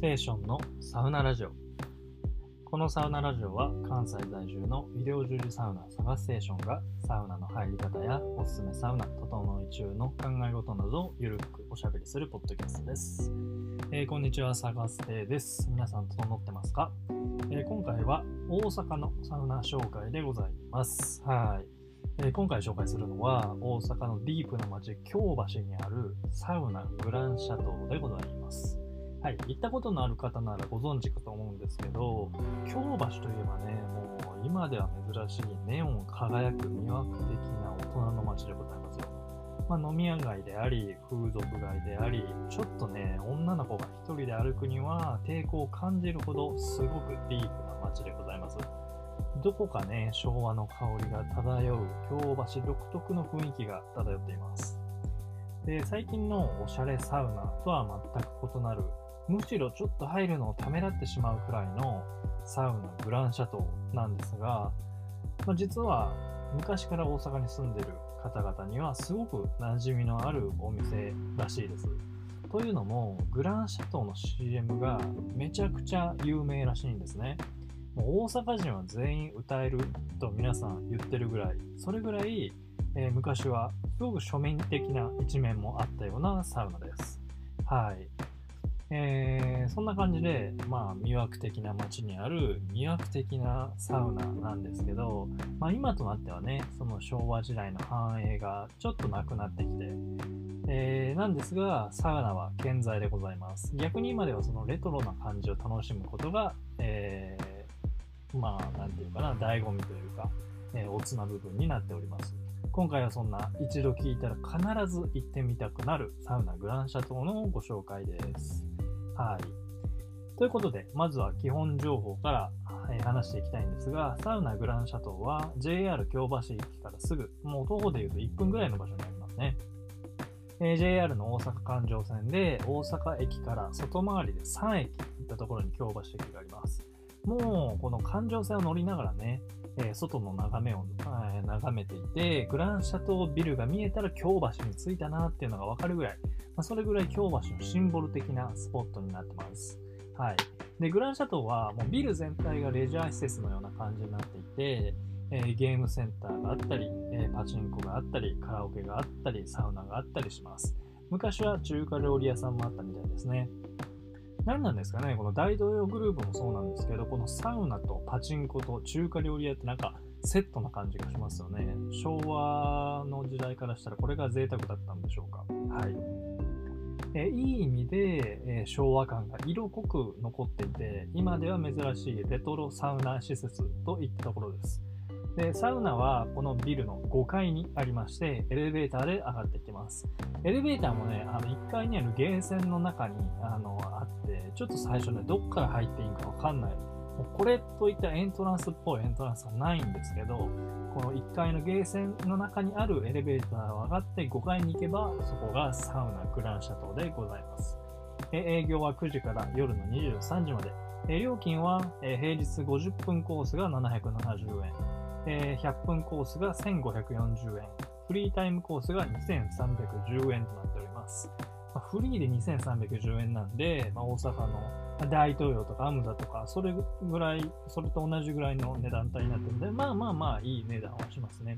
ステーションのサウナラジオ。このサウナラジオは関西在住の医療従事サウナサガステーションがサウナの入り方やおすすめサウナ、整い中の考え事などをゆるくおしゃべりするポッドキャストです。えーこんにちは、サガステです。皆さん整ってますか、えー今回は大阪のサウナ紹介でございます。はい。え今回紹介するのは大阪のディープな街京橋にあるサウナグランシャトーでございます。はい、行ったことのある方ならご存知かと思うんですけど、京橋といえばね、もう今では珍しいネオン輝く魅惑的な大人の街でございますよ。まあ、飲み屋街であり、風俗街であり、ちょっとね、女の子が一人で歩くには抵抗を感じるほどすごくディープな街でございます。どこかね、昭和の香りが漂う京橋独特の雰囲気が漂っています。で、最近のおしゃれサウナとは全く異なる、むしろちょっと入るのをためらってしまうくらいのサウナグランシャトーなんですが、まあ、実は昔から大阪に住んでる方々にはすごく馴染みのあるお店らしいです。というのも、グランシャトーの CM がめちゃくちゃ有名らしいんですね。もう大阪人は全員歌えると皆さん言ってるぐらい、それぐらい、えー昔はすごく庶民的な一面もあったようなサウナです。はい。えーそんな感じで、まあ、魅惑的な街にある魅惑的なサウナなんですけど、まあ、今となってはね、その昭和時代の繁栄がちょっとなくなってきて、えーなんですが、サウナは健在でございます。逆に今ではそのレトロな感じを楽しむことが、えーまあ、なんていうかな、醍醐味というか、えーおつな部分になっております。今回はそんな一度聞いたら必ず行ってみたくなるサウナグランシャトーのご紹介です。はい。ということで、まずは基本情報から、え話していきたいんですが、サウナグランシャトーは JR 京橋駅からすぐ、もう徒歩でいうと1分ぐらいの場所にありますね。え JR の大阪環状線で大阪駅から外回りで3駅行ったところに京橋駅があります。もうこの環状線を乗りながらね、えー外の眺めを、え眺めていて、グランシャトービルが見えたら京橋に着いたなっていうのがわかるぐらい、まあ、それぐらい京橋のシンボル的なスポットになってます。はい。で、グランシャトーはもうビル全体がレジャー施設のような感じになっていて、えーゲームセンターがあったり、えーパチンコがあったり、カラオケがあったり、サウナがあったりします。昔は中華料理屋さんもあったみたいですね。何なんですかね、この大東洋グループもそうなんですけど、このサウナとパチンコと中華料理屋ってなんかセットな感じがしますよね。昭和の時代からしたらこれが贅沢だったんでしょうか。はい。えーいい意味で、えー昭和感が色濃く残っていて、今では珍しいレトロサウナ施設といったところです。で、サウナはこのビルの5階にありまして、エレベーターで上がっていきます。エレベーターもね、あの1階にあるゲーセンの中にあのあって、ちょっと最初ね、どっから入っていいんかわかんない。もうこれといったエントランスっぽいエントランスはないんですけど、この1階のゲーセンの中にあるエレベーターを上がって5階に行けば、そこがサウナグランシャトーでございます。え営業は9時から夜の23時まで。え料金は、え平日50分コースが770円。えー100分コースが1540円、フリータイムコースが2310円となっております。まあフリーで2310円なんで、まあ、大阪の大東洋とかアムダとか、それぐらい、それと同じぐらいの値段帯になってるんで、まあまあまあいい値段はしますね。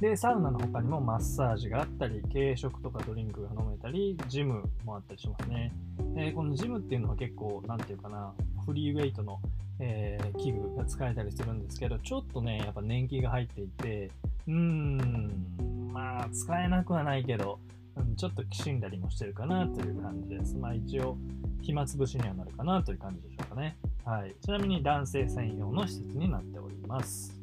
で、サウナの他にもマッサージがあったり、軽食とかドリンクが飲めたり、ジムもあったりしますね。えこのジムっていうのは結構、なんていうかな、フリーウェイトのえー器具が使えたりするんですけど、ちょっとね、やっぱ年季が入っていて、うーん、まあ、使えなくはないけど、うんちょっときしんだりもしてるかなという感じです。まあ一応、暇つぶしにはなるかなという感じでしょうかね。はい。ちなみに男性専用の施設になっております。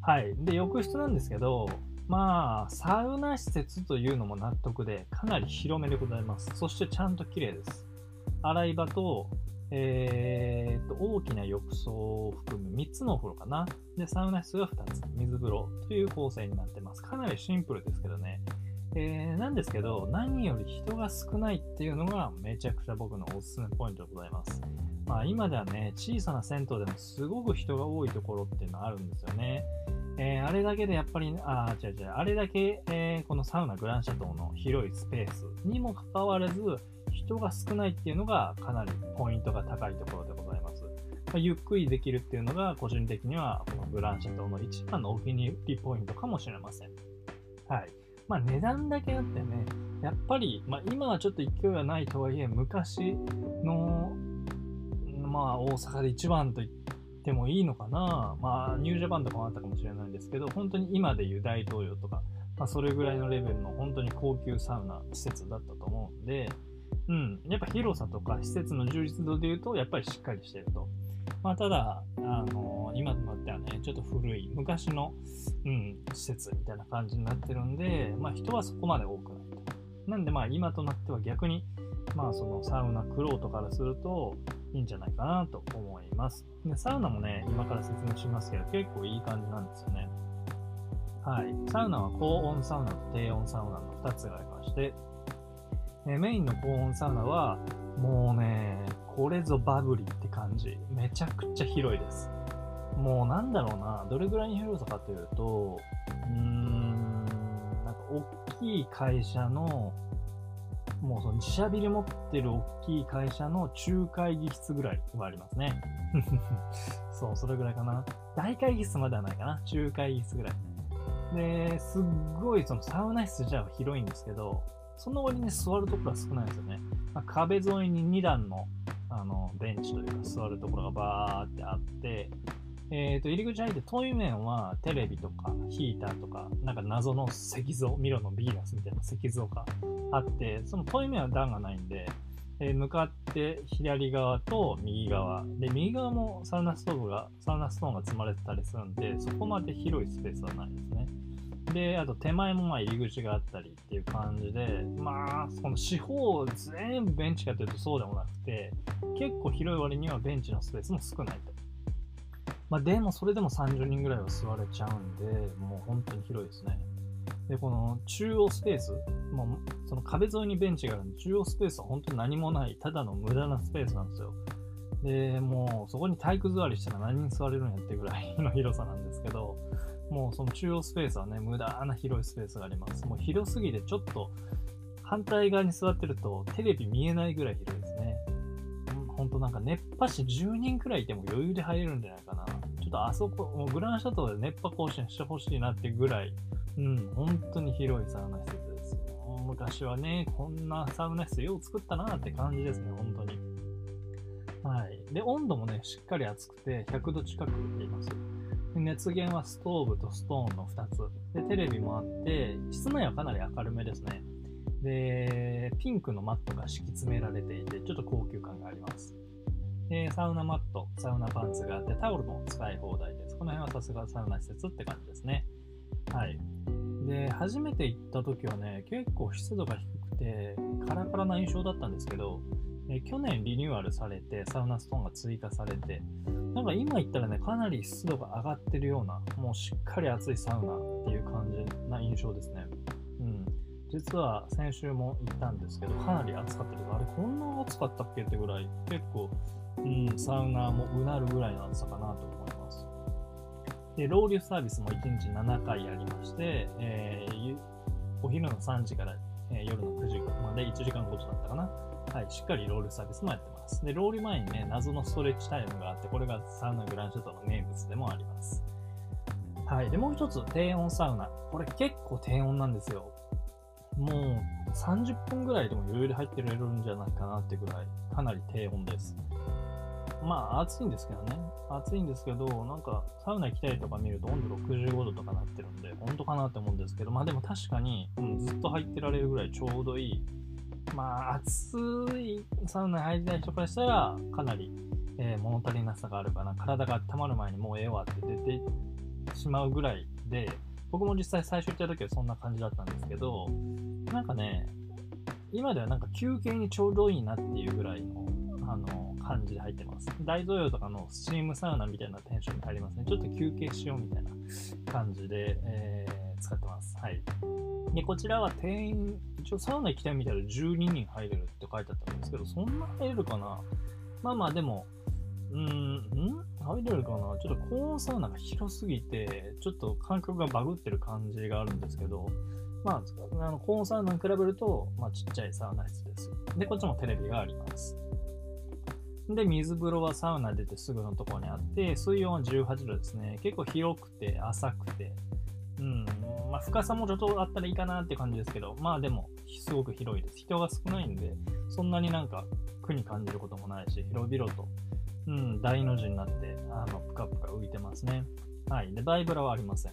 はい。で、浴室なんですけど、まあ、サウナ施設というのも納得で、かなり広めでございます。そしてちゃんと綺麗です。洗い場と、えー、と大きな浴槽を含む3つのお風呂かな。で、サウナ室が2つ、水風呂という構成になってます。かなりシンプルですけどね。えーなんですけど、何より人が少ないっていうのがめちゃくちゃ僕のおすすめポイントでございます。まあ、今ではね、小さな銭湯でもすごく人が多いところっていうのはあるんですよね。えーあれだけでやっぱり、あ違う違う、あれだけ、えーこのサウナグランシャトーの広いスペースにもかかわらず、人が少ないっていうのがかなりポイントが高いところでございます。まあ、ゆっくりできるっていうのが個人的にはこのグランシャ島の一番のお気に入りポイントかもしれません。はい。まあ値段だけあってね、やっぱり、まあ今はちょっと勢いはないとはいえ、昔の、まあ大阪で一番と言ってもいいのかな。まあニュージャパンとかもあったかもしれないんですけど、本当に今でいう大統領とか、まあそれぐらいのレベルの本当に高級サウナ施設だったと思うんで、うん、やっぱ広さとか施設の充実度で言うと、やっぱりしっかりしてると。まあ、ただ、あの今となってはね、ちょっと古い昔の、うん、施設みたいな感じになってるんで、まあ、人はそこまで多くないと。なんで、まあ、今となっては逆に、まあ、そのサウナクロートからするといいんじゃないかなと思います。で、サウナもね、今から説明しますけど、結構いい感じなんですよね。はい。サウナは高温サウナと低温サウナの2つがありまして、えメインの高温サウナは、もうね、これぞバブリーって感じ。めちゃくちゃ広いです。もうなんだろうな、どれぐらいに広さかというと、うーん、なんか大きい会社の、もうその自社ビル持ってる大きい会社の中会議室ぐらいはありますね。そう、それぐらいかな。大会議室まではないかな。中会議室ぐらい。で、すっごいそのサウナ室じゃ広いんですけど、その割に座るところは少ないですよね。まあ、壁沿いに2段のあのベンチというか座るところがバーってあって、えー、と入り口入って遠い面はテレビとかヒーターとかなんか謎の石像ミロのビーナスみたいな石像があってその遠い面は段がないんで、えー、向かって左側と右側で右側もサウナストーブがサウナストーンが積まれてたりするんでそこまで広いスペースはないですねで、あと手前もまあ入り口があったりっていう感じで、まあ、その四方全部ベンチかというとそうでもなくて、結構広い割にはベンチのスペースも少ないと。まあ、でもそれでも30人ぐらいは座れちゃうんで、もう本当に広いですね。で、この中央スペース、もうその壁沿いにベンチがあるんで、中央スペースは本当に何もない、ただの無駄なスペースなんですよ。で、もうそこに体育座りしたら何人座れるんやってぐらいの広さなんですけど、もうその中央スペースはね、無駄な広いスペースがあります。もう広すぎてちょっと反対側に座ってるとテレビ見えないぐらい広いですね。ほんとなんか熱波師10人くらいいても余裕で入れるんじゃないかな。ちょっとあそこ、もうグランシャトーで熱波更新してほしいなってぐらい、うん、本当に広いサウナ施設です。昔はね、こんなサウナ施設よう作ったなって感じですね、本当に。はい。で、温度もね、しっかり暑くて100度近くいます。熱源はストーブとストーンの2つ。で、テレビもあって、室内はかなり明るめですね。で、ピンクのマットが敷き詰められていて、ちょっと高級感があります。で、サウナマット、サウナパンツがあって、タオルも使い放題です。この辺はさすがサウナ施設って感じですね。はい。で、初めて行った時はね、結構湿度が低くて、カラカラな印象だったんですけど、え去年リニューアルされて、サウナストーンが追加されて、なんか今言ったらね、かなり湿度が上がってるような、もうしっかり暑いサウナっていう感じな印象ですね。うん。実は先週も行ったんですけど、かなり暑かったです。あれ、こんな暑かったっけってぐらい、結構、うん、サウナもうなるぐらいの暑さかなと思います。で、ロウリュサービスも1日7回ありまして、えー、お昼の3時から、え、夜の9時まで1時間ごとだったかな。はい、しっかりロールサービスもやってます。で、ロール前にね、謎のストレッチタイムがあって、これがサウナグランショットの名物でもあります。はい。で、もう一つ、低温サウナ。これ結構低温なんですよ。もう30分ぐらいでも余裕で入ってられるんじゃないかなってぐらい、かなり低温です。まあ、暑いんですけどね。暑いんですけど、なんか、サウナ行きたいとか見ると温度65度とかなってるんで、本当かなって思うんですけど、まあでも確かに、うん、ずっと入ってられるぐらいちょうどいいまあ、暑いサウナに入りたい人からしたら、かなり、えー、物足りなさがあるかな。体が温まる前にもうええわって出てしまうぐらいで、僕も実際最初行った時はそんな感じだったんですけど、なんかね、今ではなんか休憩にちょうどいいなっていうぐらいの、あの、感じで入ってます。大統領とかのスチームサウナみたいなテンションに入りますね。ちょっと休憩しようみたいな感じで、えー、使ってます。はい。で、こちらは定員、一応サウナ行きたいみたいな12人入れるって書いてあったんですけど、そんな入れるかな？まあまあでも、うーん、ん？入れるかな？ちょっと高温サウナが広すぎて、ちょっと感覚がバグってる感じがあるんですけど、まあ、あのコーンサウナに比べると、まあ、ちっちゃいサウナ室です。で、こっちもテレビがあります。で、水風呂はサウナ出てすぐのところにあって、水温は18度ですね。結構広くて、浅くて、うん、まあ、深さもちょっとあったらいいかなって感じですけど、まあでも、すごく広いです。人が少ないんで、そんなになんか苦に感じることもないし、広々と、うん、大の字になって、あの、ぷかぷか浮いてますね。はい。で、バイブラはありません。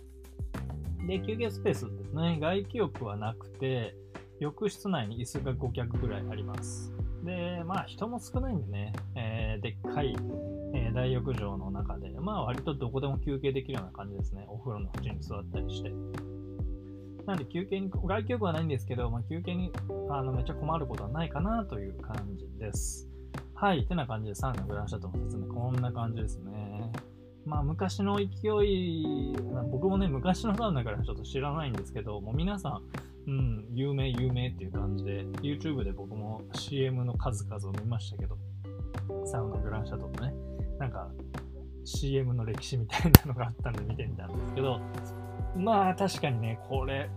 で、休憩スペースですね。外気浴はなくて、浴室内に椅子が5脚ぐらいあります。で、まあ人も少ないんでね、えー、でっかい、えー、大浴場の中で、まあ割とどこでも休憩できるような感じですね。お風呂の縁に座ったりして。なんで休憩に、外気浴はないんですけど、まあ、休憩にあのめっちゃ困ることはないかなという感じです。はい、てな感じでサウナグランシャトの説明、こんな感じですね。まあ昔の勢い、僕もね、昔のサウナからちょっと知らないんですけど、もう皆さん、うん、有名有名っていう感じで、YouTube で僕も CM の数々を見ましたけど、サウナグランシャトのね、なんか CM の歴史みたいなのがあったんで見てみたんですけど、まあ確かにね、これ、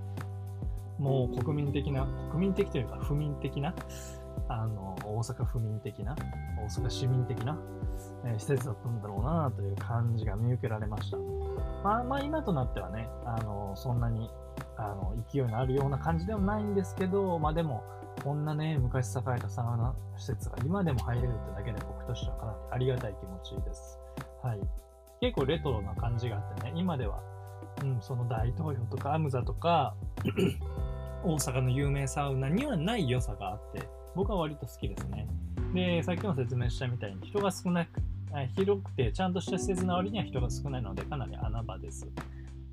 もう国民的な、国民的というか不民的な、あの、大阪府民的な、大阪市民的な、えー、施設だったんだろうなという感じが見受けられました。まあまあ今となってはね、あの、そんなにあの勢いのあるような感じではないんですけど、まあでも、こんなね、昔栄えたサウナ施設が今でも入れるってだけで僕としてはかなりありがたい気持ちです。はい。結構レトロな感じがあってね、今では、うん、その大東洋とかアムザとか 大阪の有名サウナにはない良さがあって、僕は割と好きですね。で、さっきも説明したみたいに人が少なく、広くてちゃんとした施設の割には人が少ないのでかなり穴場です。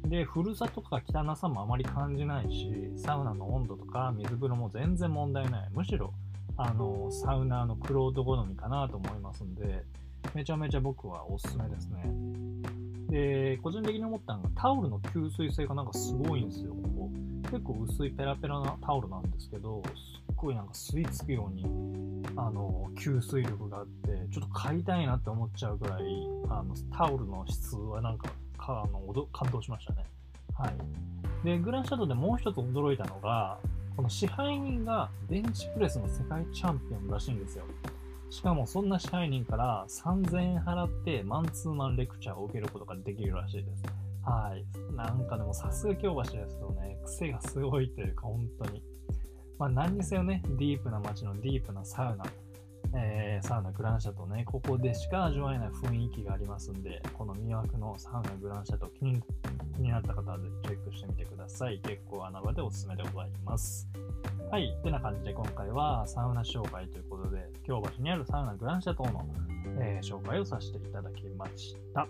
で、古さとか汚さもあまり感じないし、サウナの温度とか水風呂も全然問題ない。むしろ、あの、サウナーのクロート好みかなと思いますんで、めちゃめちゃ僕はおすすめですね。で、個人的に思ったのがタオルの吸水性がなんかすごいんですよ、ここ。結構薄いペラペラなタオルなんですけど、すっごいなんか吸い付くように、あの、吸水力があって、ちょっと買いたいなって思っちゃうぐらい、あの、タオルの質はなんか、かあの感動しましたね。はい。で、グランシャドウでもう一つ驚いたのが、この支配人がベンチプレスの世界チャンピオンらしいんですよ。しかもそんな支配人から3000円払ってマンツーマンレクチャーを受けることができるらしいです。はい。なんかでもさすが京橋ですよね。癖がすごいというか本当に。まあ何にせよね、ディープな街のディープなサウナ。えー、サウナグランシャトね、ここでしか味わえない雰囲気がありますんで、この魅惑のサウナグランシャト気に気になった方はぜひチェックしてみてください。結構穴場でおすすめでございます。はい。ってな感じで今回はサウナ紹介ということで、京橋にあるサウナグランシャトの、えー、紹介をさせていただきました。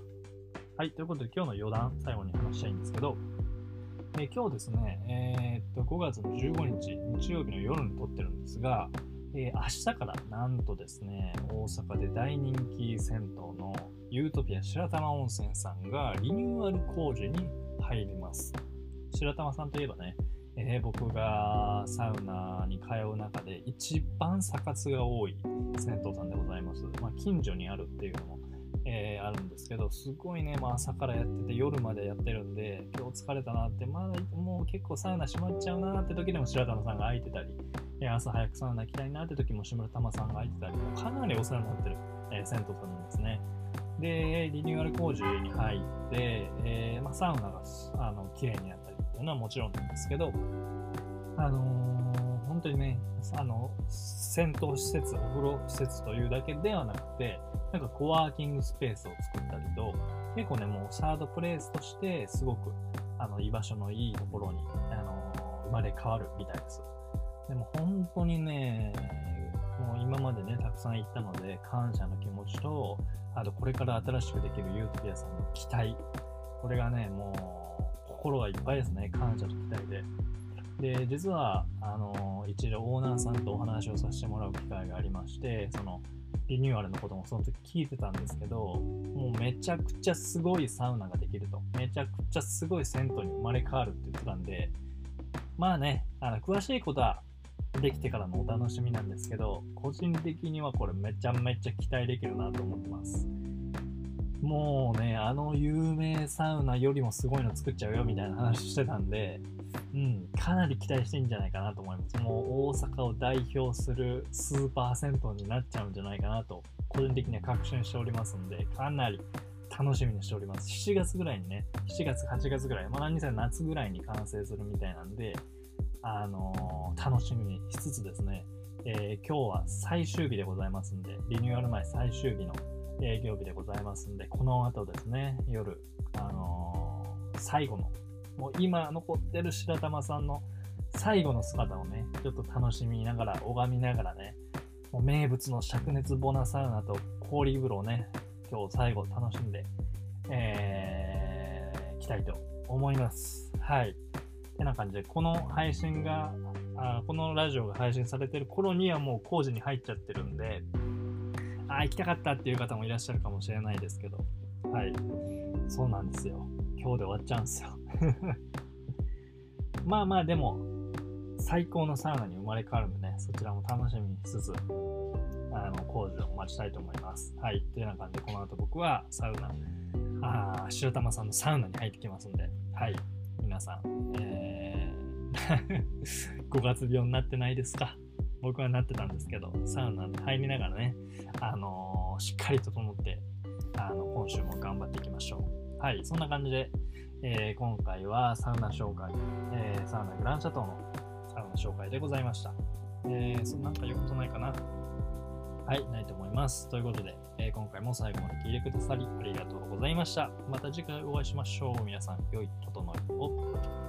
はい。ということで今日の余談、最後に話したいんですけど、えー、今日ですね、えー、っと、5月の15日、日曜日の夜に撮ってるんですが、えー、明日からなんとですね、大阪で大人気銭湯のユートピア白玉温泉さんがリニューアル工事に入ります。白玉さんといえばね、えー、僕がサウナに通う中で一番サ活が多い銭湯さんでございます。まあ、近所にあるっていうのも、えー、あるんですけど、すごいね、まあ、朝からやってて夜までやってるんで、今日疲れたなって、まだもう結構サウナ閉まっちゃうなって時でも白玉さんが空いてたり、朝早くサウナ行きたいなって時も志村玉さんが空いてたり、かなりお世話になってる、えー、銭湯さんなんですね。で、リニューアル工事に入って、えー、まあ、サウナがあの綺麗になったりっていうのはもちろんなんですけど、あのー、本当にね、あの、銭湯施設、お風呂施設というだけではなくて、なんかコワーキングスペースを作ったりと、結構ね、もうサードプレイスとしてすごく、あの、居場所のいいところに、あのー、生まれ変わるみたいです。でも本当にね、もう今までね、たくさん行ったので、感謝の気持ちと、あとこれから新しくできるユートピアさんの期待。これがね、もう心がいっぱいですね、感謝と期待で。で、実は、あの、一度オーナーさんとお話をさせてもらう機会がありまして、その、リニューアルのこともその時聞いてたんですけど、もうめちゃくちゃすごいサウナができると。めちゃくちゃすごい銭湯に生まれ変わるって言ってたんで、まあね、あの詳しいことはできてからのお楽しみなんですけど、個人的にはこれめちゃめちゃ期待できるなと思ってます。もうね、あの有名サウナよりもすごいの作っちゃうよみたいな話してたんで、うん、かなり期待してんじゃないかなと思います。もう大阪を代表するスーパー銭湯になっちゃうんじゃないかなと、個人的には確信しておりますんで、かなり楽しみにしております。7月ぐらいにね、7月、8月ぐらい、まあ何せ夏ぐらいに完成するみたいなんで、あの、楽しみにしつつですね、えー、今日は最終日でございますんで、リニューアル前最終日の営業日でございますんで、この後ですね、夜、あのー、最後のもう今残ってる白玉さんの最後の姿をね、ちょっと楽しみながら、拝みながらね、もう名物の灼熱ボナサウナと氷風呂をね、今日最後楽しんで、えー、きたいと思います。はい。てな感じで、この配信が、あこのラジオが配信されてる頃にはもう工事に入っちゃってるんで、あ、行きたかったっていう方もいらっしゃるかもしれないですけど、はい。そうなんですよ。今日で終わっちゃうんですよ。まあまあでも、最高のサウナに生まれ変わるんでね、そちらも楽しみにしつつ、あの工事を待ちたいと思います。はい。というような感じで、この後僕はサウナ、あ白玉さんのサウナに入ってきますんで、はい。皆さん、えー、5月病になってないですか？僕はなってたんですけど、サウナに入りながらね、あのー、しっかり整って、あの今週も頑張っていきましょう。はい、そんな感じで、えー、今回はサウナ紹介、えー、サウナグランシャトーのサウナ紹介でございました。えー、そなんか言うことないかなはい、ないと思います。ということで、えー、今回も最後まで聞いてくださりありがとうございました。また次回お会いしましょう。皆さん、良い整いを。